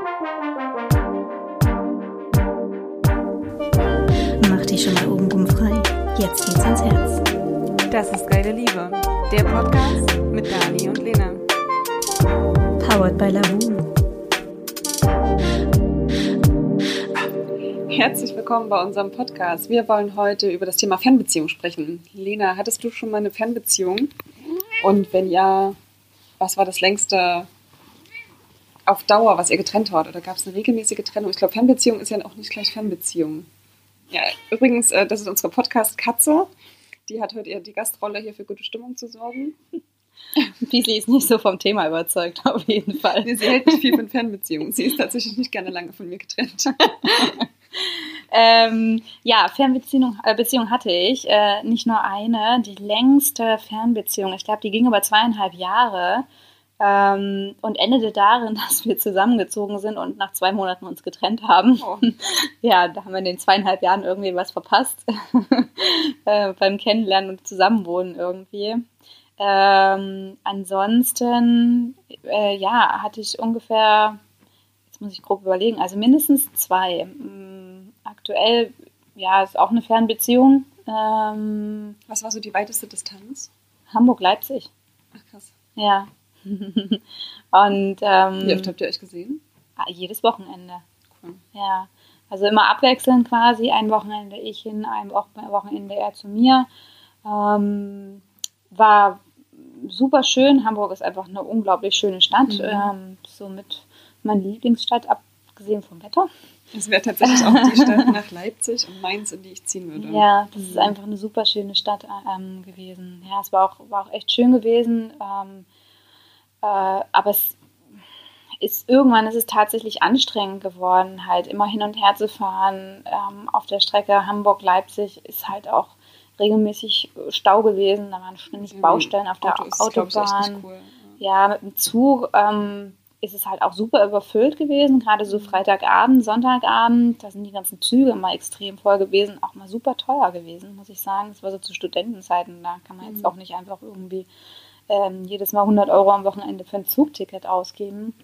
Mach dich schon mal obenrum frei. Jetzt geht's ans Herz. Das ist Geile Liebe, der Podcast mit Dani und Lena. Powered by Lavu. Herzlich willkommen bei unserem Podcast. Wir wollen heute über das Thema Fernbeziehung sprechen. Lena, hattest du schon mal eine Fernbeziehung? Und wenn ja, was war das längste auf Dauer, was ihr getrennt habt? Oder gab es eine regelmäßige Trennung? Ich glaube, Fernbeziehung ist ja auch nicht gleich Fernbeziehung. Ja, übrigens, äh, das ist unsere Podcast-Katze. Die hat heute die Gastrolle, hier für gute Stimmung zu sorgen. Beasley ist nicht so vom Thema überzeugt, auf jeden Fall. Sie hält nicht viel von Fernbeziehungen. Sie ist tatsächlich nicht gerne lange von mir getrennt. ähm, ja, Fernbeziehung äh, Beziehung hatte ich. Äh, nicht nur eine, die längste Fernbeziehung. Ich glaube, die ging über zweieinhalb Jahre. Ähm, und endete darin, dass wir zusammengezogen sind und nach zwei Monaten uns getrennt haben. Oh. Ja, da haben wir in den zweieinhalb Jahren irgendwie was verpasst äh, beim Kennenlernen und Zusammenwohnen irgendwie. Ähm, ansonsten, äh, ja, hatte ich ungefähr, jetzt muss ich grob überlegen, also mindestens zwei. Ähm, aktuell, ja, ist auch eine Fernbeziehung. Ähm, Was war so die weiteste Distanz? Hamburg-Leipzig. Ach krass. Ja. Und ähm, Wie oft habt ihr euch gesehen? ah, jedes Wochenende. Cool. Ja. Also immer abwechselnd quasi. Ein Wochenende ich hin, ein Wo- Wochenende er zu mir. Ähm, war super schön. Hamburg ist einfach eine unglaublich schöne Stadt. Mhm. Ähm, somit meine Lieblingsstadt, abgesehen vom Wetter. Es wäre tatsächlich auch die Stadt nach Leipzig und Mainz, in die ich ziehen würde. Ja, das ist Mhm. einfach eine super schöne Stadt ähm, gewesen. Ja, es war auch, war auch echt schön gewesen. Ähm, äh, aber es ist irgendwann ist es tatsächlich anstrengend geworden, halt immer hin und her zu fahren. Ähm, auf der Strecke Hamburg-Leipzig ist halt auch regelmäßig Stau gewesen. Da waren ständig Irgendwie Baustellen auf der Auto ist, Autobahn. cool. Ja, mit dem Zug ähm, ist es halt auch super überfüllt gewesen, gerade so Freitagabend, Sonntagabend, da sind die ganzen Züge immer extrem voll gewesen, auch mal super teuer gewesen, muss ich sagen. Das war so zu Studentenzeiten, da kann man jetzt Mhm. auch nicht einfach irgendwie ähm, jedes Mal 100 Euro am Wochenende für ein Zugticket ausgeben.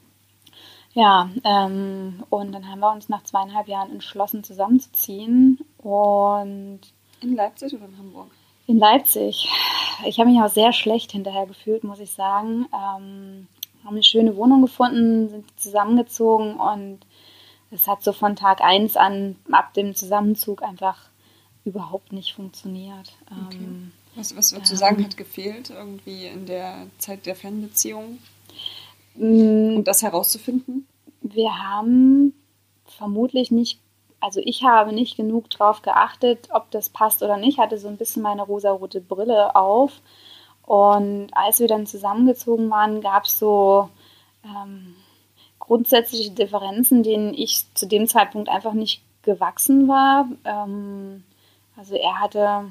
Ja, ähm, und dann haben wir uns nach zweieinhalb Jahren entschlossen, zusammenzuziehen und In Leipzig oder in Hamburg? in Leipzig. Ich habe mich auch sehr schlecht hinterher gefühlt, muss ich sagen. Ähm, haben eine schöne Wohnung gefunden, sind zusammengezogen und es hat so von Tag 1 an, ab dem Zusammenzug, einfach überhaupt nicht funktioniert. Okay. Ähm, Was, was würdest du Ja. sagen, hat gefehlt irgendwie in der Zeit der Fernbeziehung, um das herauszufinden? Wir haben vermutlich nicht, also ich habe nicht genug drauf geachtet, ob das passt oder nicht, hatte so ein bisschen meine rosarote Brille auf. Und als wir dann zusammengezogen waren, gab es so ähm, grundsätzliche Differenzen, denen ich zu dem Zeitpunkt einfach nicht gewachsen war. Ähm, also er hatte,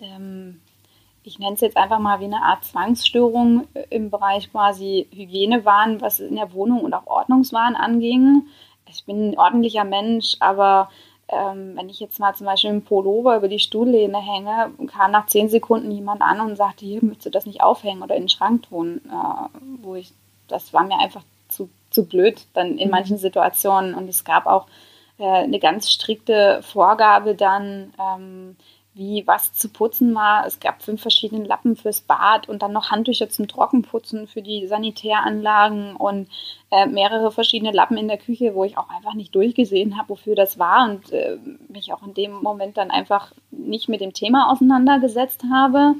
ähm, ich nenne es jetzt einfach mal wie eine Art Zwangsstörung äh, im Bereich quasi Hygienewahn, was in der Wohnung und auch Ordnungswahn anging. Ich bin ein ordentlicher Mensch, aber ähm, wenn ich jetzt mal zum Beispiel im Pullover über die Stuhllehne hänge, kam nach zehn Sekunden jemand an und sagte, hier möchtest du das nicht aufhängen oder in den Schrank tun, äh, wo ich, das war mir einfach zu, zu blöd dann in Mhm. manchen Situationen und es gab auch äh, eine ganz strikte Vorgabe dann, ähm, wie was zu putzen war. Es gab fünf verschiedene Lappen fürs Bad und dann noch Handtücher zum Trockenputzen für die Sanitäranlagen und äh, mehrere verschiedene Lappen in der Küche, wo ich auch einfach nicht durchgesehen habe, wofür das war und äh, mich auch in dem Moment dann einfach nicht mit dem Thema auseinandergesetzt habe.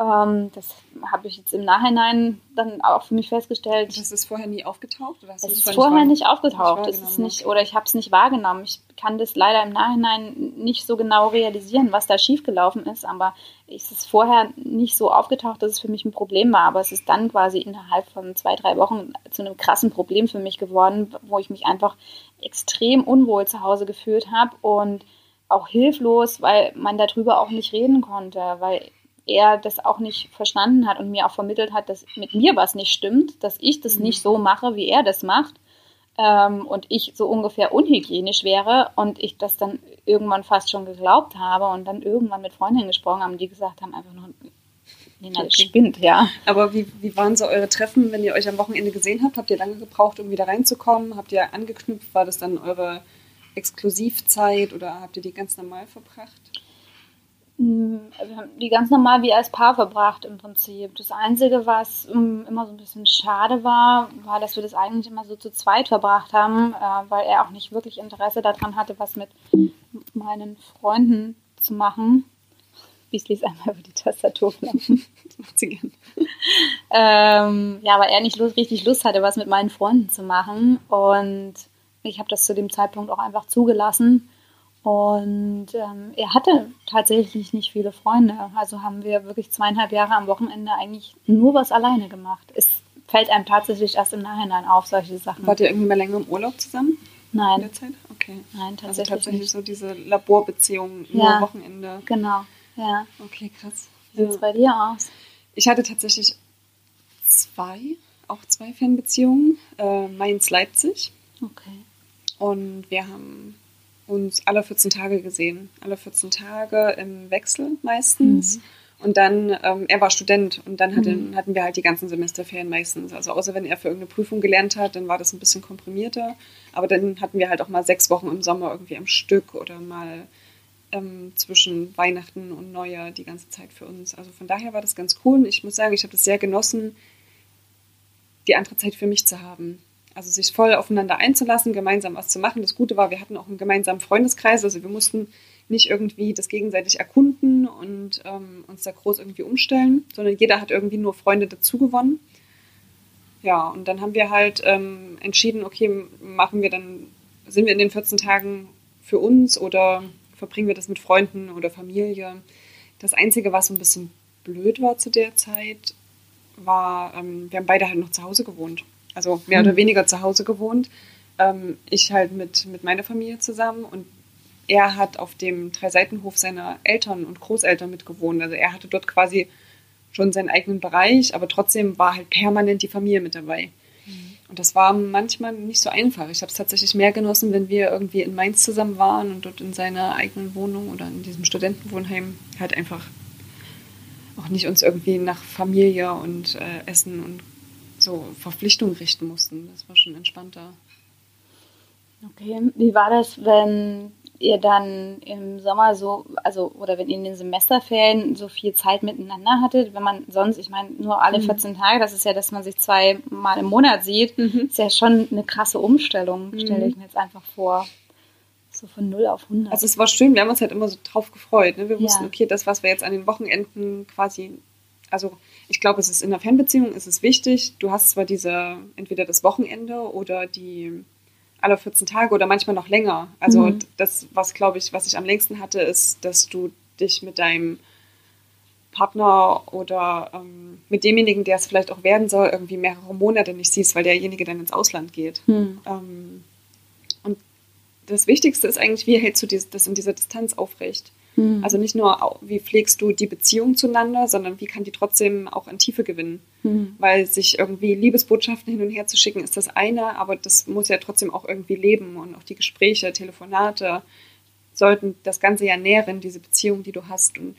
Ähm, das habe ich jetzt im Nachhinein dann auch für mich festgestellt. Das ist vorher nie aufgetaucht? Oder Es das ist vorher nicht wahr- aufgetaucht. nicht Es nicht, oder ich habe es nicht wahrgenommen. Ich kann das leider im Nachhinein nicht so genau realisieren, was da schiefgelaufen ist. Aber es ist vorher nicht so aufgetaucht, dass es für mich ein Problem war. Aber es ist dann quasi innerhalb von zwei, drei Wochen zu einem krassen Problem für mich geworden, wo ich mich einfach extrem unwohl zu Hause gefühlt habe und auch hilflos, weil man darüber auch nicht reden konnte, weil er das auch nicht verstanden hat und mir auch vermittelt hat, dass mit mir was nicht stimmt, dass ich das Mhm. nicht so mache, wie er das macht ähm, und ich so ungefähr unhygienisch wäre und ich das dann irgendwann fast schon geglaubt habe und dann irgendwann mit Freundinnen gesprochen haben, die gesagt haben einfach nur, Lena Okay. spinnt, ja. Aber wie, wie waren so eure Treffen, wenn ihr euch am Wochenende gesehen habt? Habt ihr lange gebraucht, um wieder reinzukommen? Habt ihr angeknüpft? War das dann eure Exklusivzeit oder habt ihr die ganz normal verbracht? Mm, Wir haben die ganz normal wie als Paar verbracht im Prinzip. Das Einzige, was mm, immer so ein bisschen schade war, war, dass wir das eigentlich immer so zu zweit verbracht haben, äh, weil er auch nicht wirklich Interesse daran hatte, was mit meinen Freunden zu machen. Ich lese einmal über die Tastatur laufen. Das macht sie gern. ähm, ja, weil er nicht richtig Lust hatte, was mit meinen Freunden zu machen. Und ich habe das zu dem Zeitpunkt auch einfach zugelassen. Und ähm, er hatte tatsächlich nicht viele Freunde. Also haben wir wirklich zweieinhalb Jahre am Wochenende eigentlich nur was alleine gemacht. Es fällt einem tatsächlich erst im Nachhinein auf, solche Sachen. Wart ihr irgendwie mal länger im Urlaub zusammen in Nein, der Zeit? Okay. nein, Also tatsächlich, tatsächlich nicht. so diese Laborbeziehung nur Ja. Wochenende. Genau, ja. Okay, krass. Wie sieht es bei dir aus? Ich hatte tatsächlich zwei, auch zwei Fernbeziehungen. Äh, Mainz-Leipzig. Okay. Und wir haben uns alle 14 Tage gesehen. Alle 14 Tage im Wechsel meistens. Und dann, ähm, er war Student und dann hatte, Mhm. hatten wir halt die ganzen Semesterferien meistens. Also außer wenn er für irgendeine Prüfung gelernt hat, dann war das ein bisschen komprimierter. Aber dann hatten wir halt auch mal sechs Wochen im Sommer irgendwie am Stück oder mal ähm, zwischen Weihnachten und Neujahr die ganze Zeit für uns. Also von daher war das ganz cool. Und ich muss sagen, ich habe das sehr genossen, die andere Zeit für mich zu haben. Also sich voll aufeinander einzulassen, gemeinsam was zu machen. Das Gute war, wir hatten auch einen gemeinsamen Freundeskreis. Also wir mussten nicht irgendwie das gegenseitig erkunden und ähm, uns da groß irgendwie umstellen, sondern jeder hat irgendwie nur Freunde dazu gewonnen. Ja, und dann haben wir halt ähm, entschieden, okay, machen wir dann, sind wir in den 14 Tagen für uns oder verbringen wir das mit Freunden oder Familie. Das Einzige, was so ein bisschen blöd war zu der Zeit, war, ähm, wir haben beide halt noch zu Hause gewohnt. Also mehr oder weniger zu Hause gewohnt. Ähm, ich halt mit, mit meiner Familie zusammen und er hat auf dem Dreiseitenhof seiner Eltern und Großeltern mitgewohnt. Also er hatte dort quasi schon seinen eigenen Bereich, aber trotzdem war halt permanent die Familie mit dabei. Und das war manchmal nicht so einfach. Ich habe es tatsächlich mehr genossen, wenn wir irgendwie in Mainz zusammen waren und dort in seiner eigenen Wohnung oder in diesem Studentenwohnheim halt einfach auch nicht uns irgendwie nach Familie und äh, Essen und so Verpflichtungen richten mussten. Das war schon entspannter. Okay, wie war das, wenn ihr dann im Sommer so, also oder wenn ihr in den Semesterferien so viel Zeit miteinander hattet, wenn man sonst, ich meine, nur alle Mhm. 14 Tage, das ist ja, dass man sich zweimal im Monat sieht, Mhm. ist ja schon eine krasse Umstellung, stelle Mhm. ich mir jetzt einfach vor. So von 0 auf 100. Also es war schön, wir haben uns halt immer so drauf gefreut. Ne? Wir Ja. wussten, okay, das, was wir jetzt an den Wochenenden quasi, also ich glaube, es ist in einer Fernbeziehung ist es wichtig, du hast zwar diese, entweder das Wochenende oder die alle 14 Tage oder manchmal noch länger. Also Mhm. das, was glaube ich, was ich am längsten hatte, ist, dass du dich mit deinem Partner oder ähm, mit demjenigen, der es vielleicht auch werden soll, irgendwie mehrere Monate nicht siehst, weil derjenige dann ins Ausland geht. hm. Ähm, und das Wichtigste ist eigentlich, wie hältst du das in dieser Distanz aufrecht? Hm. Also nicht nur, wie pflegst du die Beziehung zueinander, sondern wie kann die trotzdem auch an Tiefe gewinnen? Hm. Weil sich irgendwie Liebesbotschaften hin und her zu schicken, ist das eine, aber das muss ja trotzdem auch irgendwie leben und auch die Gespräche, Telefonate sollten das Ganze ja nähren, diese Beziehung, die du hast. Und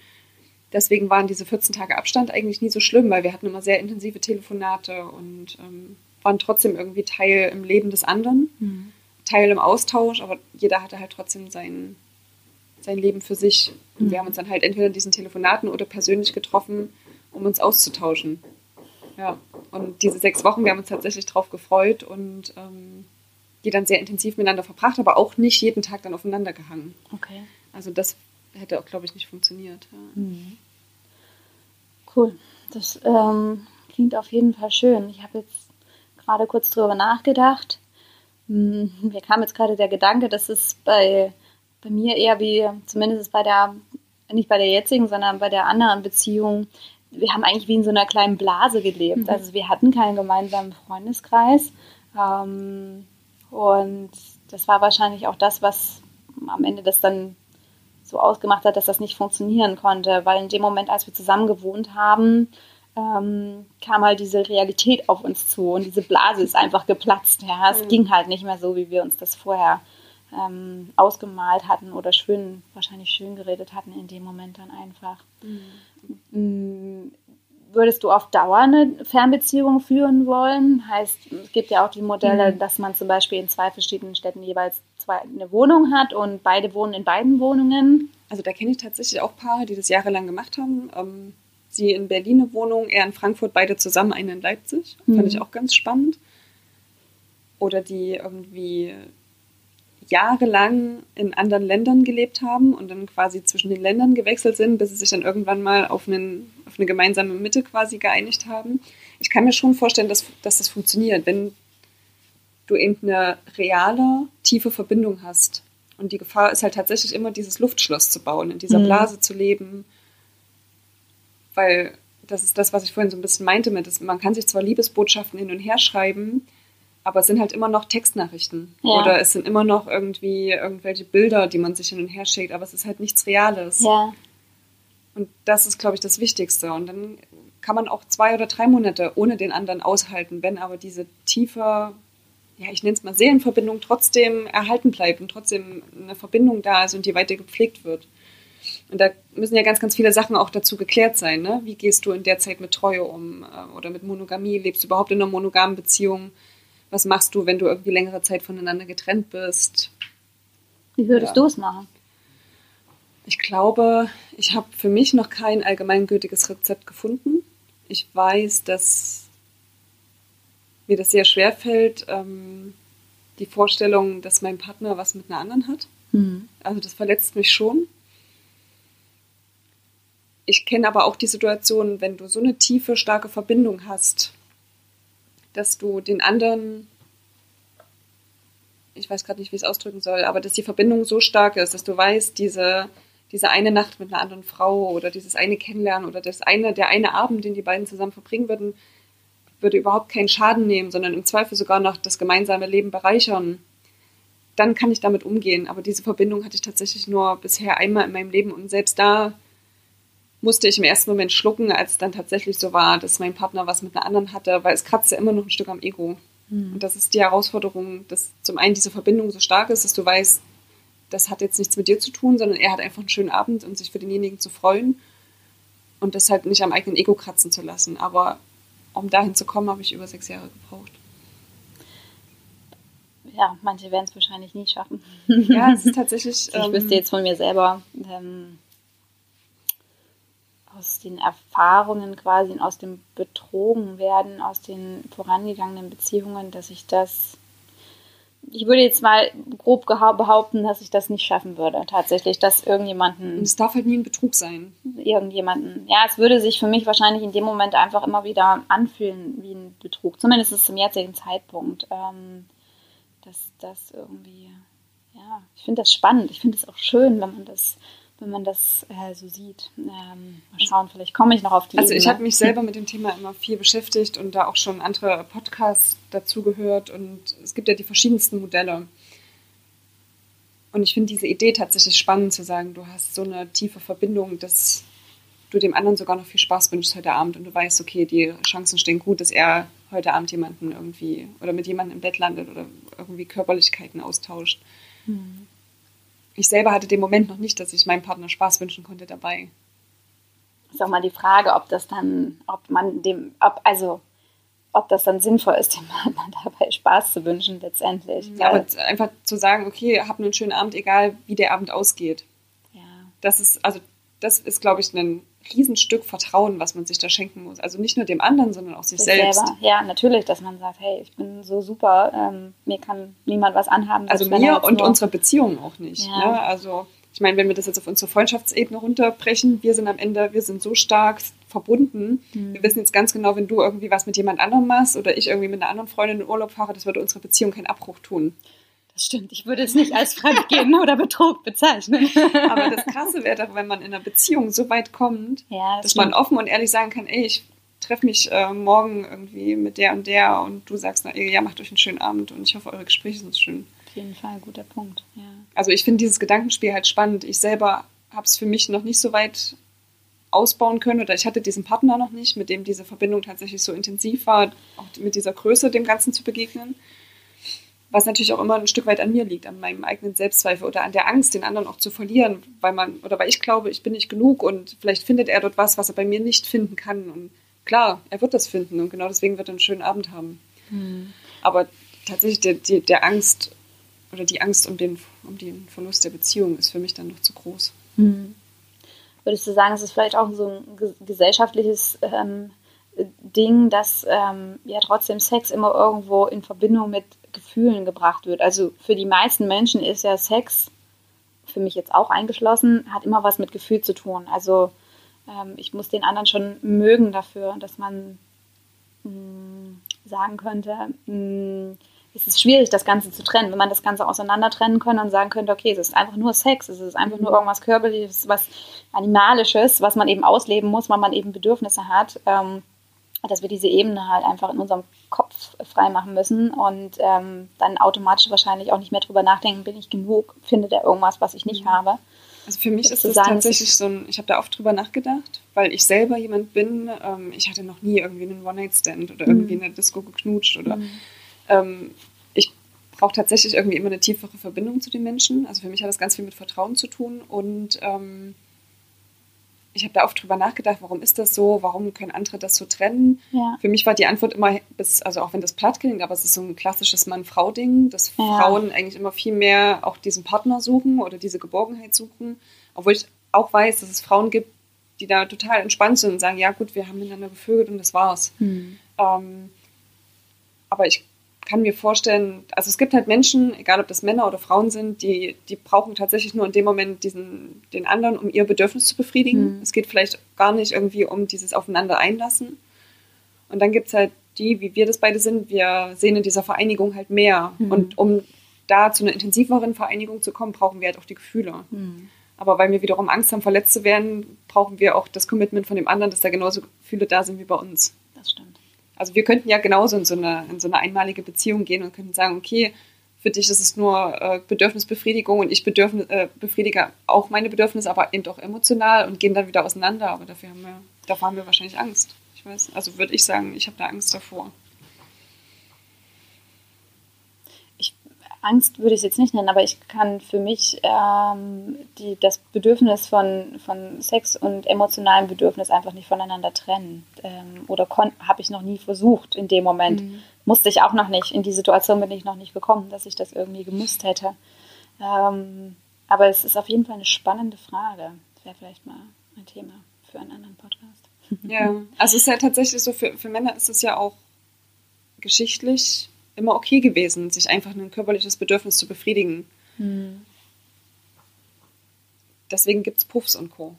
deswegen waren diese 14 Tage Abstand eigentlich nie so schlimm, weil wir hatten immer sehr intensive Telefonate und ähm, waren trotzdem irgendwie Teil im Leben des anderen, Hm. Teil im Austausch, aber jeder hatte halt trotzdem sein, sein Leben für sich. Und wir Mhm. haben uns dann halt entweder in diesen Telefonaten oder persönlich getroffen, um uns auszutauschen. Ja, und diese sechs Wochen, wir haben uns tatsächlich drauf gefreut und ähm, die dann sehr intensiv miteinander verbracht, aber auch nicht jeden Tag dann aufeinander gehangen. Okay. Also das hätte auch, glaube ich, nicht funktioniert. Ja. Mhm. Cool. Das ähm, klingt auf jeden Fall schön. Ich habe jetzt gerade kurz drüber nachgedacht. Hm, Mir kam jetzt gerade der Gedanke, dass es bei, bei mir eher wie, zumindest bei der, nicht bei der jetzigen, sondern bei der anderen Beziehung, wir haben eigentlich wie in so einer kleinen Blase gelebt. Mhm. Also wir hatten keinen gemeinsamen Freundeskreis. Ähm, und das war wahrscheinlich auch das, was am Ende das dann so ausgemacht hat, dass das nicht funktionieren konnte, weil in dem Moment, als wir zusammen gewohnt haben, ähm, kam halt diese Realität auf uns zu und diese Blase ist einfach geplatzt. Ja, es Mhm. ging halt nicht mehr so, wie wir uns das vorher ähm, ausgemalt hatten oder schön, wahrscheinlich schön geredet hatten in dem Moment dann einfach. Mm, würdest du auf Dauer eine Fernbeziehung führen wollen? Heißt, es gibt ja auch die Modelle, Mhm. dass man zum Beispiel in zwei verschiedenen Städten jeweils zwei, eine Wohnung hat und beide wohnen in beiden Wohnungen. Also da kenne ich tatsächlich auch Paare, die das jahrelang gemacht haben. Ähm, sie in Berlin eine Wohnung, er in Frankfurt, beide zusammen, eine in Leipzig. Mhm. Fand ich auch ganz spannend. Oder die irgendwie jahrelang in anderen Ländern gelebt haben und dann quasi zwischen den Ländern gewechselt sind, bis sie sich dann irgendwann mal auf, einen, auf eine gemeinsame Mitte quasi geeinigt haben. Ich kann mir schon vorstellen, dass, dass das funktioniert, wenn du eben eine reale, tiefe Verbindung hast. Und die Gefahr ist halt tatsächlich immer, dieses Luftschloss zu bauen, in dieser Mhm. Blase zu leben. Weil das ist das, was ich vorhin so ein bisschen meinte mit, man kann sich zwar Liebesbotschaften hin und her schreiben, aber es sind halt immer noch Textnachrichten. Ja. Oder es sind immer noch irgendwie irgendwelche Bilder, die man sich hin und her schickt, aber es ist halt nichts Reales. Ja. Und das ist, glaube ich, das Wichtigste. Und dann kann man auch zwei oder drei Monate ohne den anderen aushalten, wenn aber diese tiefe, ja, ich nenne es mal Seelenverbindung, trotzdem erhalten bleibt und trotzdem eine Verbindung da ist und die weiter gepflegt wird. Und da müssen ja ganz, ganz viele Sachen auch dazu geklärt sein. Ne? Wie gehst du in der Zeit mit Treue um äh, oder mit Monogamie? Lebst du überhaupt in einer monogamen Beziehung? Was machst du, wenn du irgendwie längere Zeit voneinander getrennt bist? Wie würdest Ja. du es machen? Ich glaube, ich habe für mich noch kein allgemeingültiges Rezept gefunden. Ich weiß, dass mir das sehr schwer fällt, ähm, die Vorstellung, dass mein Partner was mit einer anderen hat. Hm. Also das verletzt mich schon. Ich kenne aber auch die Situation, wenn du so eine tiefe, starke Verbindung hast, dass du den anderen, ich weiß gerade nicht, wie ich es ausdrücken soll, aber dass die Verbindung so stark ist, dass du weißt, diese, diese eine Nacht mit einer anderen Frau oder dieses eine Kennenlernen oder das eine, der eine Abend, den die beiden zusammen verbringen würden, würde überhaupt keinen Schaden nehmen, sondern im Zweifel sogar noch das gemeinsame Leben bereichern dann kann ich damit umgehen. Aber diese Verbindung hatte ich tatsächlich nur bisher einmal in meinem Leben und selbst da musste ich im ersten Moment schlucken, als es dann tatsächlich so war, dass mein Partner was mit einer anderen hatte, weil es kratzt ja immer noch ein Stück am Ego. Hm. Und das ist die Herausforderung, dass zum einen diese Verbindung so stark ist, dass du weißt, das hat jetzt nichts mit dir zu tun, sondern er hat einfach einen schönen Abend und sich für denjenigen zu freuen und das halt nicht am eigenen Ego kratzen zu lassen. Aber um dahin zu kommen, habe ich über sechs Jahre gebraucht. Ja, manche werden es wahrscheinlich nie schaffen. Ja, es ist tatsächlich. Ich ähm, wüsste jetzt von mir selber ähm, aus den Erfahrungen quasi und aus dem Betrogenwerden, aus den vorangegangenen Beziehungen, dass ich das, ich würde jetzt mal grob behaupten, dass ich das nicht schaffen würde. Tatsächlich, dass Und irgendjemanden, es darf halt nie ein Betrug sein. irgendjemanden, ja, es würde sich für mich wahrscheinlich in dem Moment einfach immer wieder anfühlen wie ein Betrug, zumindest zum jetzigen Zeitpunkt. Ähm, dass das irgendwie, ja, ich finde das spannend. Ich finde es auch schön, wenn man das, wenn man das äh, so sieht. Ähm, mal schauen, vielleicht komme ich noch auf die Also ich Ebene. habe mich selber mit dem Thema immer viel beschäftigt und da auch schon andere Podcasts dazu gehört und es gibt ja die verschiedensten Modelle. Und ich finde diese Idee tatsächlich spannend zu sagen, du hast so eine tiefe Verbindung, dass du dem anderen sogar noch viel Spaß wünschst heute Abend und du weißt, okay, die Chancen stehen gut, dass er heute Abend jemanden irgendwie oder mit jemandem im Bett landet oder irgendwie Körperlichkeiten austauscht. Hm. Ich selber hatte den Moment noch nicht, dass ich meinem Partner Spaß wünschen konnte dabei. ist auch mal die Frage, ob das dann, ob man dem, ob, also, ob das dann sinnvoll ist, dem Partner dabei Spaß zu wünschen, letztendlich. Ja, aber einfach zu sagen, okay, hab einen schönen Abend, egal wie der Abend ausgeht. ja. Das ist, also, das ist, glaube ich, ein Riesenstück Vertrauen, was man sich da schenken muss. Also nicht nur dem anderen, sondern auch sich sich selbst. Selber. Ja, natürlich, dass man sagt, hey, ich bin so super, ähm, mir kann niemand was anhaben. Also mir und nur- unsere Beziehung auch nicht. Ja. Ne? Also ich meine, wenn wir das jetzt auf unsere Freundschaftsebene runterbrechen, wir sind am Ende, wir sind so stark verbunden. Mhm. Wir wissen jetzt ganz genau, wenn du irgendwie was mit jemand anderem machst oder ich irgendwie mit einer anderen Freundin in Urlaub fahre, das würde unsere Beziehung keinen Abbruch tun. Das stimmt, ich würde es nicht als Fremdgehen oder Betrug bezeichnen. Aber das Krasse wäre doch, wenn man in einer Beziehung so weit kommt, ja, das dass man stimmt. offen und ehrlich sagen kann, ey, ich treffe mich äh, morgen irgendwie mit der und der und du sagst, na, ey, ja, macht euch einen schönen Abend und ich hoffe, eure Gespräche sind schön. Auf jeden Fall, guter Punkt. Ja. Also ich finde dieses Gedankenspiel halt spannend. Ich selber habe es für mich noch nicht so weit ausbauen können oder ich hatte diesen Partner noch nicht, mit dem diese Verbindung tatsächlich so intensiv war, auch mit dieser Größe dem Ganzen zu begegnen. Was natürlich auch immer ein Stück weit an mir liegt, an meinem eigenen Selbstzweifel oder an der Angst, den anderen auch zu verlieren, weil man, oder weil ich glaube, ich bin nicht genug und vielleicht findet er dort was, was er bei mir nicht finden kann. Und klar, er wird das finden und genau deswegen wird er einen schönen Abend haben. Hm. Aber tatsächlich der, die, der Angst oder die Angst um den, um den Verlust der Beziehung ist für mich dann noch zu groß. Hm. Würdest du sagen, es ist vielleicht auch so ein ge- gesellschaftliches ähm, Ding, dass ähm, ja trotzdem Sex immer irgendwo in Verbindung mit Gefühlen gebracht wird? Also für die meisten Menschen ist ja Sex, für mich jetzt auch eingeschlossen, hat immer was mit Gefühl zu tun. Also ähm, ich muss den anderen schon mögen dafür, dass man mh, sagen könnte, mh, es ist schwierig, das Ganze zu trennen. Wenn man das Ganze auseinander trennen könnte und sagen könnte, okay, es ist einfach nur Sex, es ist einfach nur irgendwas Körperliches, was Animalisches, was man eben ausleben muss, weil man eben Bedürfnisse hat, ähm, dass wir diese Ebene halt einfach in unserem Kopf freimachen müssen und ähm, dann automatisch wahrscheinlich auch nicht mehr drüber nachdenken, bin ich genug, findet er irgendwas, was ich nicht habe. Also für mich ist das sagen, es tatsächlich so ein, ich habe da oft drüber nachgedacht, weil ich selber jemand bin, ähm, ich hatte noch nie irgendwie einen One-Night-Stand oder irgendwie in der Disco geknutscht oder ähm, ich brauche tatsächlich irgendwie immer eine tiefere Verbindung zu den Menschen. Also für mich hat das ganz viel mit Vertrauen zu tun und ähm, ich habe da oft drüber nachgedacht, warum ist das so, warum können andere das so trennen. Ja. Für mich war die Antwort immer, bis, also auch wenn das platt klingt, aber es ist so ein klassisches Mann-Frau-Ding, dass Ja. Frauen eigentlich immer viel mehr auch diesen Partner suchen oder diese Geborgenheit suchen. Obwohl ich auch weiß, dass es Frauen gibt, die da total entspannt sind und sagen, ja gut, wir haben miteinander gevögelt und das war's. Hm. Ähm, aber ich kann mir vorstellen, also es gibt halt Menschen, egal ob das Männer oder Frauen sind, die, die brauchen tatsächlich nur in dem Moment diesen, den anderen, um ihr Bedürfnis zu befriedigen. Mhm. Es geht vielleicht gar nicht irgendwie um dieses Aufeinander einlassen. Und dann gibt es halt die, wie wir das beide sind, wir sehen in dieser Vereinigung halt mehr. Mhm. Und um da zu einer intensiveren Vereinigung zu kommen, brauchen wir halt auch die Gefühle. Hm. Aber weil wir wiederum Angst haben, verletzt zu werden, brauchen wir auch das Commitment von dem anderen, dass da genauso Gefühle da sind wie bei uns. Das stimmt. Also wir könnten ja genauso in so eine, in so eine einmalige Beziehung gehen und könnten sagen, okay, für dich ist es nur äh, Bedürfnisbefriedigung und ich bedürfnis, äh, befriedige auch meine Bedürfnisse, aber eben auch emotional und gehen dann wieder auseinander. Aber dafür haben wir, davor haben wir wahrscheinlich Angst. Ich weiß, also würde ich sagen, ich habe da Angst davor. Angst würde ich es jetzt nicht nennen, aber ich kann für mich ähm, die, das Bedürfnis von, von Sex und emotionalem Bedürfnis einfach nicht voneinander trennen. Ähm, oder habe ich noch nie versucht in dem Moment. Musste ich auch noch nicht. In die Situation bin ich noch nicht gekommen, dass ich das irgendwie gemusst hätte. Ähm, aber es ist auf jeden Fall eine spannende Frage. Das wäre vielleicht mal ein Thema für einen anderen Podcast. Ja, also es ist ja tatsächlich so, für, für Männer ist es ja auch geschichtlich immer okay gewesen, sich einfach ein körperliches Bedürfnis zu befriedigen. Deswegen gibt es Puffs und Co.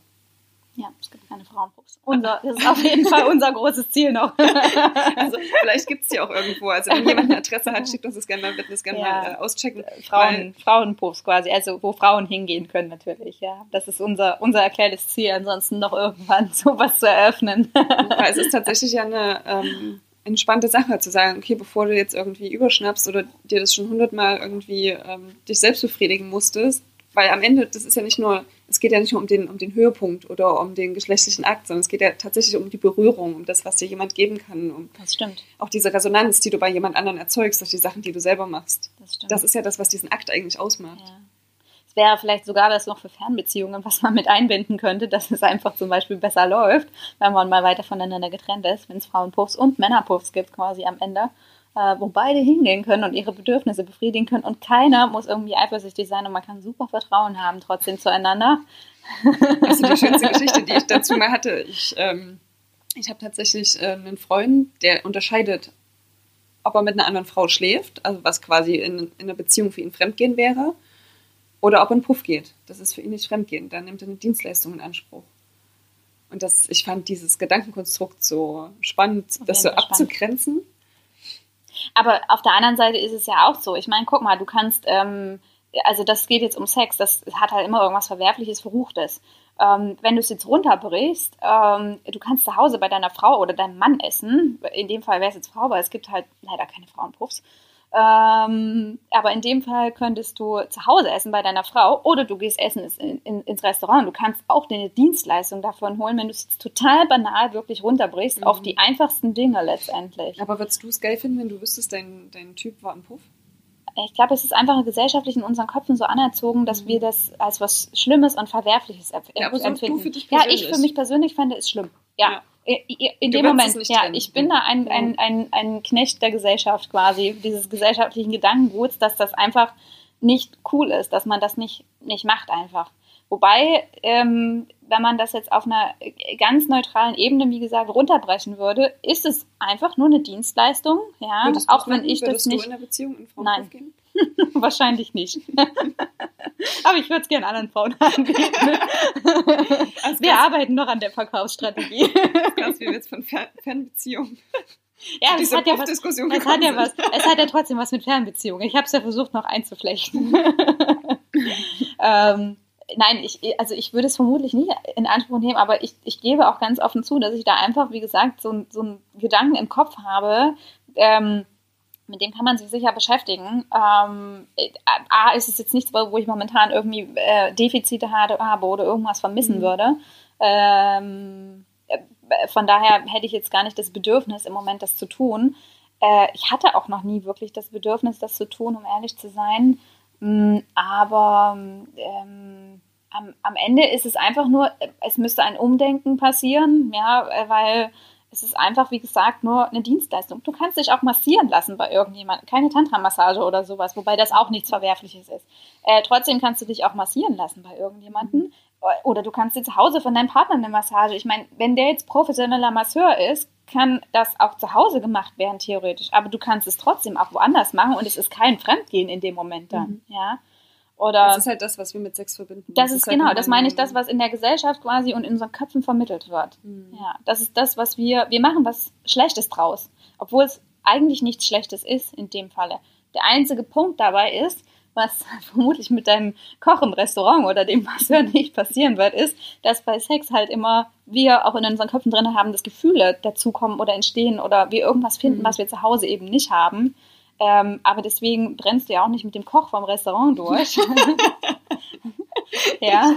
Ja, es gibt keine Frauenpups. Unser, das ist auf jeden Fall unser großes Ziel noch. Also vielleicht gibt es die auch irgendwo. Also wenn jemand ein Interesse hat, schickt uns das gerne mal, wird das gerne Ja. mal äh, auschecken. Frauen, Frauenpuffs quasi, also wo Frauen hingehen können natürlich, ja. Das ist unser, unser erklärtes Ziel, ansonsten noch irgendwann sowas zu eröffnen. Es ist tatsächlich ja eine ähm, entspannte Sache zu sagen, okay, bevor du jetzt irgendwie überschnappst oder dir das schon hundertmal irgendwie ähm, dich selbst befriedigen musstest, weil am Ende, das ist ja nicht nur, es geht ja nicht nur um den, um den Höhepunkt oder um den geschlechtlichen Akt, sondern es geht ja tatsächlich um die Berührung, um das, was dir jemand geben kann, um Das stimmt, auch diese Resonanz, die du bei jemand anderen erzeugst durch die Sachen, die du selber machst. das stimmt. Das ist ja das, was diesen Akt eigentlich ausmacht. ja. Wäre vielleicht sogar das noch für Fernbeziehungen, was man mit einbinden könnte, dass es einfach zum Beispiel besser läuft, wenn man mal weiter voneinander getrennt ist, wenn es Frauenpuffs und Männerpuffs gibt quasi am Ende, äh, wo beide hingehen können und ihre Bedürfnisse befriedigen können und keiner muss irgendwie eifersüchtig sein und man kann super Vertrauen haben trotzdem zueinander. Also die schönste Geschichte, die ich dazu mal hatte. Ich, ähm, ich habe tatsächlich äh, einen Freund, der unterscheidet, ob er mit einer anderen Frau schläft, also was quasi in, in einer Beziehung für ihn Fremdgehen wäre, oder ob er einen Puff geht. Das ist für ihn nicht Fremdgehen. Da nimmt er eine Dienstleistung in Anspruch. Und das, ich fand dieses Gedankenkonstrukt so spannend, das so spannend. abzugrenzen. Aber auf der anderen Seite ist es ja auch so. Ich meine, guck mal, du kannst, ähm, also das geht jetzt um Sex, das hat halt immer irgendwas Verwerfliches, Verruchtes. Ähm, wenn du es jetzt runterbrichst, ähm, du kannst zu Hause bei deiner Frau oder deinem Mann essen. In dem Fall wäre es jetzt Frau, weil es gibt halt leider keine Frauenpuffs. Ähm, aber in dem Fall könntest du zu Hause essen bei deiner Frau oder du gehst essen in, in, ins Restaurant. Du kannst auch deine Dienstleistung davon holen, wenn du es total banal wirklich runterbrichst, Mhm. auf die einfachsten Dinge letztendlich. Aber würdest du es geil finden, wenn du wüsstest, dein, dein Typ war ein Puff? Ich glaube, es ist einfach gesellschaftlich in unseren Köpfen so anerzogen, dass wir das als was Schlimmes und Verwerfliches empf Ja, aber empfinden. du für dich ja, ich persönlich. für mich persönlich fände es schlimm. Ja, Ja. In dem Moment, ja, trennen. ich bin da ein, ein, ein, ein Knecht der Gesellschaft quasi, dieses gesellschaftlichen Gedankenguts, dass das einfach nicht cool ist, dass man das nicht, nicht macht einfach. Wobei, ähm, wenn man das jetzt auf einer ganz neutralen Ebene, wie gesagt, runterbrechen würde, ist es einfach nur eine Dienstleistung. Ja, würdest auch wenn ich das nicht. In der Beziehung in Nein. Gehen? Wahrscheinlich nicht. Aber ich würde es gerne anderen Frauen anbieten. Also wir arbeiten noch an der Verkaufsstrategie. Ganz wie wir jetzt von Fer Fernbeziehungen. Ja, es hat ja, was, es hat ja was. Es hat ja trotzdem was mit Fernbeziehungen. Ich habe es ja versucht noch einzuflechten. ähm, nein, ich, also ich würde es vermutlich nie in Anspruch nehmen, aber ich, ich gebe auch ganz offen zu, dass ich da einfach, wie gesagt, so, so einen Gedanken im Kopf habe, ähm, mit dem kann man sich sicher beschäftigen. Ähm, A, ist es jetzt nichts, wo ich momentan irgendwie äh, Defizite habe oder irgendwas vermissen mhm. würde. Ähm, äh, von daher hätte ich jetzt gar nicht das Bedürfnis, im Moment das zu tun. Äh, ich hatte auch noch nie wirklich das Bedürfnis, das zu tun, um ehrlich zu sein. Mm, aber ähm, am, am Ende ist es einfach nur, es müsste ein Umdenken passieren, ja, weil es ist einfach, wie gesagt, nur eine Dienstleistung. Du kannst dich auch massieren lassen bei irgendjemandem. Keine Tantra-Massage oder sowas, wobei das auch nichts Verwerfliches ist. Äh, trotzdem kannst du dich auch massieren lassen bei irgendjemandem. Oder du kannst dir zu Hause von deinem Partner eine Massage. Ich meine, wenn der jetzt professioneller Masseur ist, kann das auch zu Hause gemacht werden, theoretisch. Aber du kannst es trotzdem auch woanders machen und es ist kein Fremdgehen in dem Moment dann. Mhm. Ja. Oder das ist halt das, was wir mit Sex verbinden. Das, das ist, halt genau, das meine ich, das, was in der Gesellschaft quasi und in unseren Köpfen vermittelt wird. Mhm. Ja, das ist das, was wir, wir machen was Schlechtes draus. Obwohl es eigentlich nichts Schlechtes ist in dem Falle. Der einzige Punkt dabei ist, was vermutlich mit deinem Koch im Restaurant oder dem Masseur nicht passieren wird, ist, dass bei Sex halt immer wir auch in unseren Köpfen drin haben, dass Gefühle dazukommen oder entstehen oder wir irgendwas finden, mhm. was wir zu Hause eben nicht haben. Ähm, aber deswegen brennst du ja auch nicht mit dem Koch vom Restaurant durch. ja.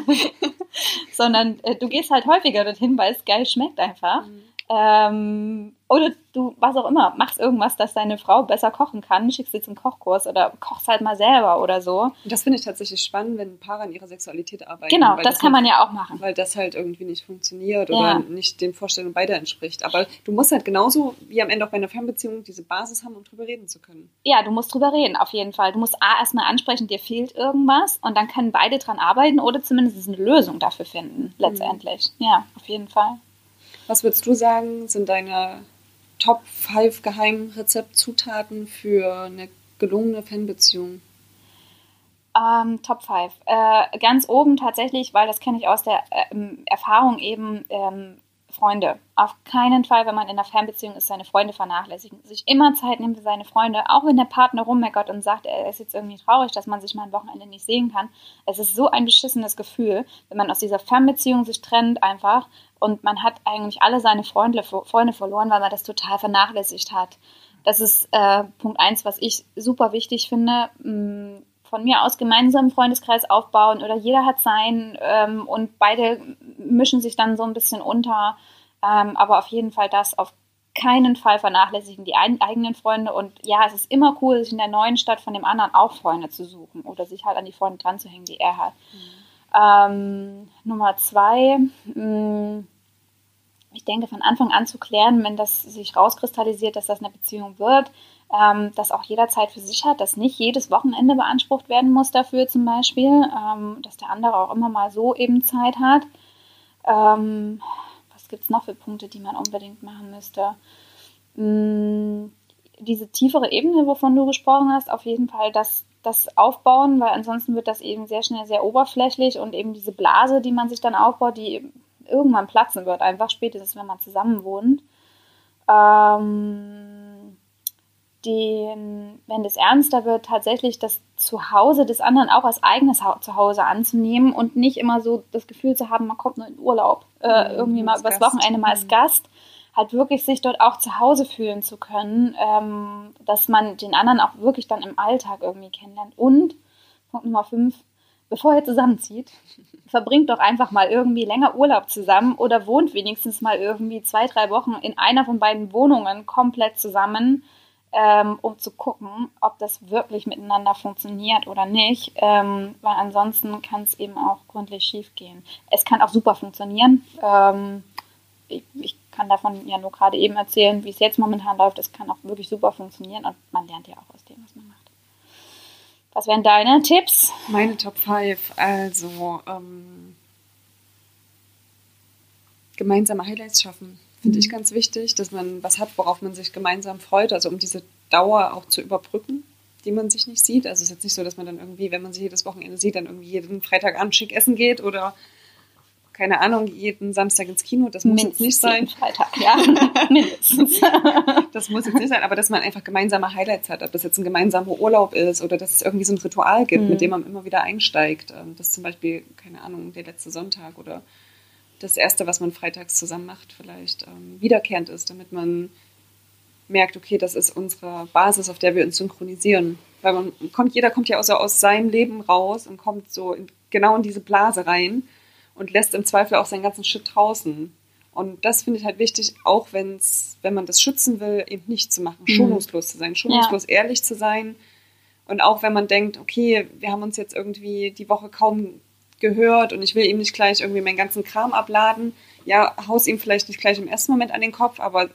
Sondern äh, du gehst halt häufiger dorthin, weil es geil schmeckt einfach. Mhm. Ähm, oder du, was auch immer, machst irgendwas, dass deine Frau besser kochen kann, schickst sie zum Kochkurs oder kochst halt mal selber oder so. Das finde ich tatsächlich spannend, wenn Paare an ihrer Sexualität arbeiten. Genau, das, das, kann man ja auch machen. Weil das halt irgendwie nicht funktioniert oder ja. nicht den Vorstellungen beider entspricht. Aber du musst halt genauso wie am Ende auch bei einer Fernbeziehung diese Basis haben, um drüber reden zu können. Ja, du musst drüber reden, auf jeden Fall. Du musst A, erstmal ansprechen, dir fehlt irgendwas und dann können beide dran arbeiten oder zumindest eine Lösung dafür finden, letztendlich. Mhm. Ja, auf jeden Fall. Was würdest du sagen, sind deine Top 5 Geheimrezeptzutaten für eine gelungene Fanbeziehung? Ähm, Top 5. Äh, ganz oben tatsächlich, weil das kenne ich aus der äh, Erfahrung eben, ähm, Freunde. Auf keinen Fall, wenn man in einer Fernbeziehung ist, seine Freunde vernachlässigen. Sich immer Zeit nehmen für seine Freunde, auch wenn der Partner rummeckert und sagt, er ist jetzt irgendwie traurig, dass man sich mal ein Wochenende nicht sehen kann. Es ist so ein beschissenes Gefühl, wenn man aus dieser Fernbeziehung sich trennt einfach und man hat eigentlich alle seine Freunde, Freunde verloren, weil man das total vernachlässigt hat. Das ist äh, Punkt eins, was ich super wichtig finde. Von mir aus gemeinsam einen Freundeskreis aufbauen oder jeder hat seinen ähm, und beide mischen sich dann so ein bisschen unter. Ähm, aber auf jeden Fall das auf keinen Fall vernachlässigen die ein, eigenen Freunde und ja, es ist immer cool, sich in der neuen Stadt von dem anderen auch Freunde zu suchen oder sich halt an die Freunde dran zu hängen, die er hat. Mhm. Ähm, Nummer zwei, mh, mm, ich denke, von Anfang an zu klären, wenn das sich rauskristallisiert, dass das eine Beziehung wird, ähm, dass auch jeder Zeit für sich hat, dass nicht jedes Wochenende beansprucht werden muss dafür zum Beispiel, ähm, dass der andere auch immer mal so eben Zeit hat. Ähm, was gibt es noch für Punkte, die man unbedingt machen müsste? Hm, diese tiefere Ebene, wovon du gesprochen hast, auf jeden Fall das, das Aufbauen, weil ansonsten wird das eben sehr schnell sehr oberflächlich und eben diese Blase, die man sich dann aufbaut, die irgendwann platzen wird, einfach spätestens, wenn man zusammen wohnt. Ähm, den, wenn es ernster wird, tatsächlich das Zuhause des anderen auch als eigenes Zuhause anzunehmen und nicht immer so das Gefühl zu haben, man kommt nur in Urlaub, äh, mhm, irgendwie mal übers Wochenende mal als mhm. Gast, halt wirklich sich dort auch zu Hause fühlen zu können, ähm, dass man den anderen auch wirklich dann im Alltag irgendwie kennenlernt. Und Punkt Nummer fünf, bevor ihr zusammenzieht, verbringt doch einfach mal irgendwie länger Urlaub zusammen oder wohnt wenigstens mal irgendwie zwei, drei Wochen in einer von beiden Wohnungen komplett zusammen, ähm, um zu gucken, ob das wirklich miteinander funktioniert oder nicht, ähm, weil ansonsten kann es eben auch gründlich schief gehen. Es kann auch super funktionieren. Ähm, ich, ich kann davon ja nur gerade eben erzählen, wie es jetzt momentan läuft. Es kann auch wirklich super funktionieren und man lernt ja auch aus dem, was man macht. Was wären deine Tipps? Meine Top 5, also ähm, gemeinsame Highlights schaffen. Finde ich ganz wichtig, dass man was hat, worauf man sich gemeinsam freut, also um diese Dauer auch zu überbrücken, die man sich nicht sieht. Also es ist jetzt nicht so, dass man dann irgendwie, wenn man sich jedes Wochenende sieht, dann irgendwie jeden Freitagabend schick essen geht oder keine Ahnung, jeden Samstag ins Kino. Das muss Mindestens jetzt nicht sein. Freitag, ja. Mindestens. das muss jetzt nicht sein, aber dass man einfach gemeinsame Highlights hat, ob das jetzt ein gemeinsamer Urlaub ist oder dass es irgendwie so ein Ritual gibt, mhm. mit dem man immer wieder einsteigt. Ähm, das ist zum Beispiel, keine Ahnung, der letzte Sonntag oder das erste, was man freitags zusammen macht, vielleicht ähm, wiederkehrend ist, damit man merkt, okay, das ist unsere Basis, auf der wir uns synchronisieren. Weil man kommt, jeder kommt ja auch so aus seinem Leben raus und kommt so in, genau in diese Blase rein und lässt im Zweifel auch seinen ganzen Shit draußen. Und das finde ich halt wichtig, auch wenn's, wenn man das schützen will, eben nicht zu machen, mhm. schonungslos zu sein, schonungslos ja. ehrlich zu sein. Und auch wenn man denkt, okay, wir haben uns jetzt irgendwie die Woche kaum gehört und ich will ihm nicht gleich irgendwie meinen ganzen Kram abladen, ja, haus ihm vielleicht nicht gleich im ersten Moment an den Kopf, aber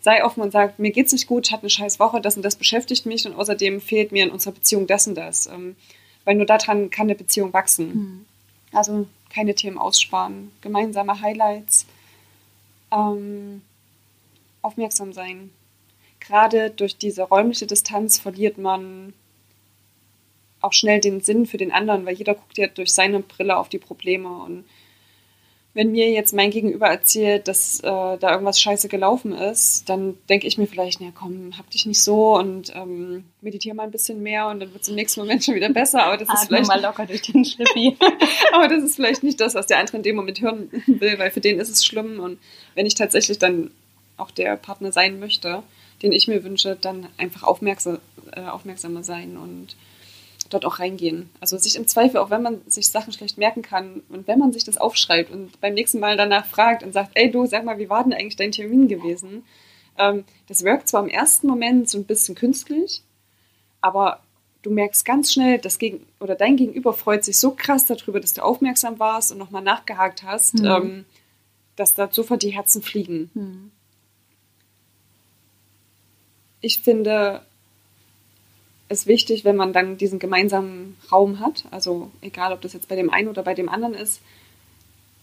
sei offen und sag, mir geht's nicht gut, ich hatte eine scheiß Woche, das und das beschäftigt mich und außerdem fehlt mir in unserer Beziehung das und das. Ähm, weil nur daran kann eine Beziehung wachsen. Mhm. Also keine Themen aussparen, gemeinsame Highlights, ähm, aufmerksam sein. Gerade durch diese räumliche Distanz verliert man auch schnell den Sinn für den anderen, weil jeder guckt ja durch seine Brille auf die Probleme und wenn mir jetzt mein Gegenüber erzählt, dass äh, da irgendwas scheiße gelaufen ist, dann denke ich mir vielleicht, na komm, hab dich nicht so und ähm, meditiere mal ein bisschen mehr und dann wird es im nächsten Moment schon wieder besser. Aber das ist vielleicht mal locker durch den Schlippi. aber das ist vielleicht nicht das, was der andere in dem Moment hören will, weil für den ist es schlimm. Und wenn ich tatsächlich dann auch der Partner sein möchte, den ich mir wünsche, dann einfach aufmerksam, äh, aufmerksamer sein und dort auch reingehen. Also sich im Zweifel, auch wenn man sich Sachen schlecht merken kann und wenn man sich das aufschreibt und beim nächsten Mal danach fragt und sagt, ey du, sag mal, wie war denn eigentlich dein Termin gewesen? Ähm, das wirkt zwar im ersten Moment so ein bisschen künstlich, aber du merkst ganz schnell, dass gegen oder dein Gegenüber freut sich so krass darüber, dass du aufmerksam warst und nochmal nachgehakt hast, mhm. ähm, dass da sofort die Herzen fliegen. Mhm. Ich finde, ist wichtig, wenn man dann diesen gemeinsamen Raum hat, also egal, ob das jetzt bei dem einen oder bei dem anderen ist,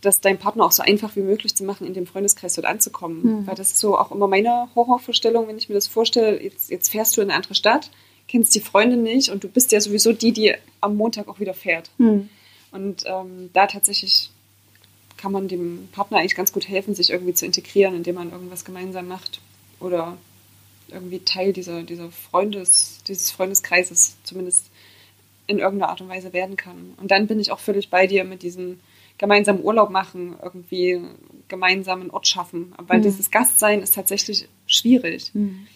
dass dein Partner auch so einfach wie möglich zu machen, in dem Freundeskreis dort anzukommen. Mhm. Weil das ist so auch immer meine Horrorvorstellung, wenn ich mir das vorstelle, jetzt, jetzt fährst du in eine andere Stadt, kennst die Freunde nicht und du bist ja sowieso die, die am Montag auch wieder fährt. Mhm. Und ähm, da tatsächlich kann man dem Partner eigentlich ganz gut helfen, sich irgendwie zu integrieren, indem man irgendwas gemeinsam macht oder irgendwie Teil dieser, dieser Freundes, dieses Freundeskreises zumindest in irgendeiner Art und Weise werden kann. Und dann bin ich auch völlig bei dir mit diesem gemeinsamen Urlaub machen, irgendwie gemeinsamen Ort schaffen. Weil mhm. dieses Gastsein ist tatsächlich schwierig. Mhm.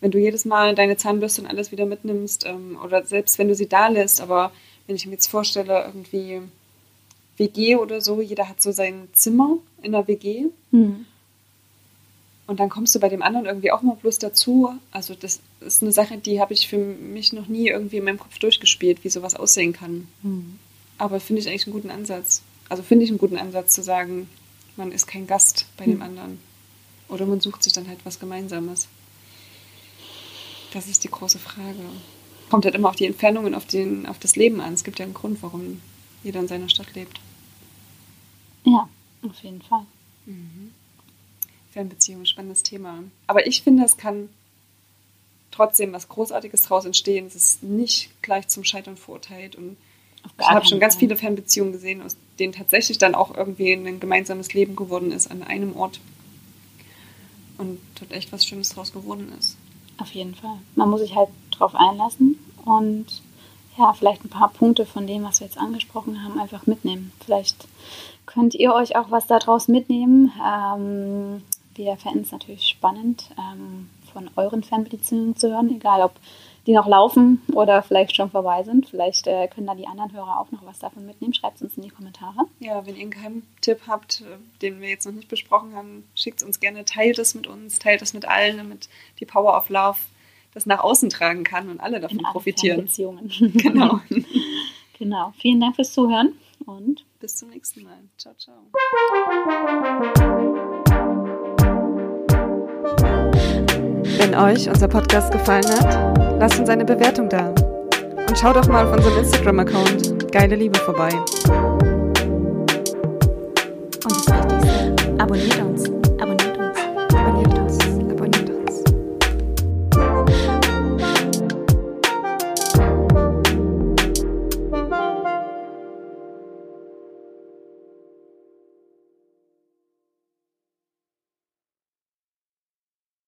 Wenn du jedes Mal deine Zahnbürste und alles wieder mitnimmst, ähm, oder selbst wenn du sie da lässt, aber wenn ich mir jetzt vorstelle, irgendwie WG oder so, jeder hat so sein Zimmer in der WG. Mhm. Und dann kommst du bei dem anderen irgendwie auch mal bloß dazu. Also das ist eine Sache, die habe ich für mich noch nie irgendwie in meinem Kopf durchgespielt, wie sowas aussehen kann. Mhm. Aber finde ich eigentlich einen guten Ansatz. Also finde ich einen guten Ansatz zu sagen, man ist kein Gast bei mhm. dem anderen. Oder man sucht sich dann halt was Gemeinsames. Das ist die große Frage. Kommt halt immer auf die Entfernung und auf, den, auf das Leben an. Es gibt ja einen Grund, warum jeder in seiner Stadt lebt. Ja, auf jeden Fall. Mhm. Fernbeziehung, spannendes Thema. Aber ich finde, es kann trotzdem was Großartiges daraus entstehen. Es ist nicht gleich zum Scheitern verurteilt. Und ich habe schon ganz viele Fernbeziehungen gesehen, aus denen tatsächlich dann auch irgendwie ein gemeinsames Leben geworden ist an einem Ort. Und dort echt was Schönes draus geworden ist. Auf jeden Fall. Man muss sich halt drauf einlassen und ja, vielleicht ein paar Punkte von dem, was wir jetzt angesprochen haben, einfach mitnehmen. Vielleicht könnt ihr euch auch was daraus mitnehmen. Ähm, wir fänden es natürlich spannend, ähm, von euren Fanbeziehungen zu hören, egal ob die noch laufen oder vielleicht schon vorbei sind. Vielleicht äh, können da die anderen Hörer auch noch was davon mitnehmen. Schreibt es uns in die Kommentare. Ja, wenn ihr einen Geheimtipp habt, äh, den wir jetzt noch nicht besprochen haben, schickt es uns gerne, teilt es mit uns, teilt es mit allen, damit die Power of Love das nach außen tragen kann und alle davon in profitieren. Beziehungen. genau. genau. Vielen Dank fürs Zuhören und bis zum nächsten Mal. Ciao, ciao. Wenn euch unser Podcast gefallen hat, lasst uns eine Bewertung da. Und schaut doch mal auf unserem Instagram-Account Geile Liebe vorbei. Und das Wichtigste, abonniert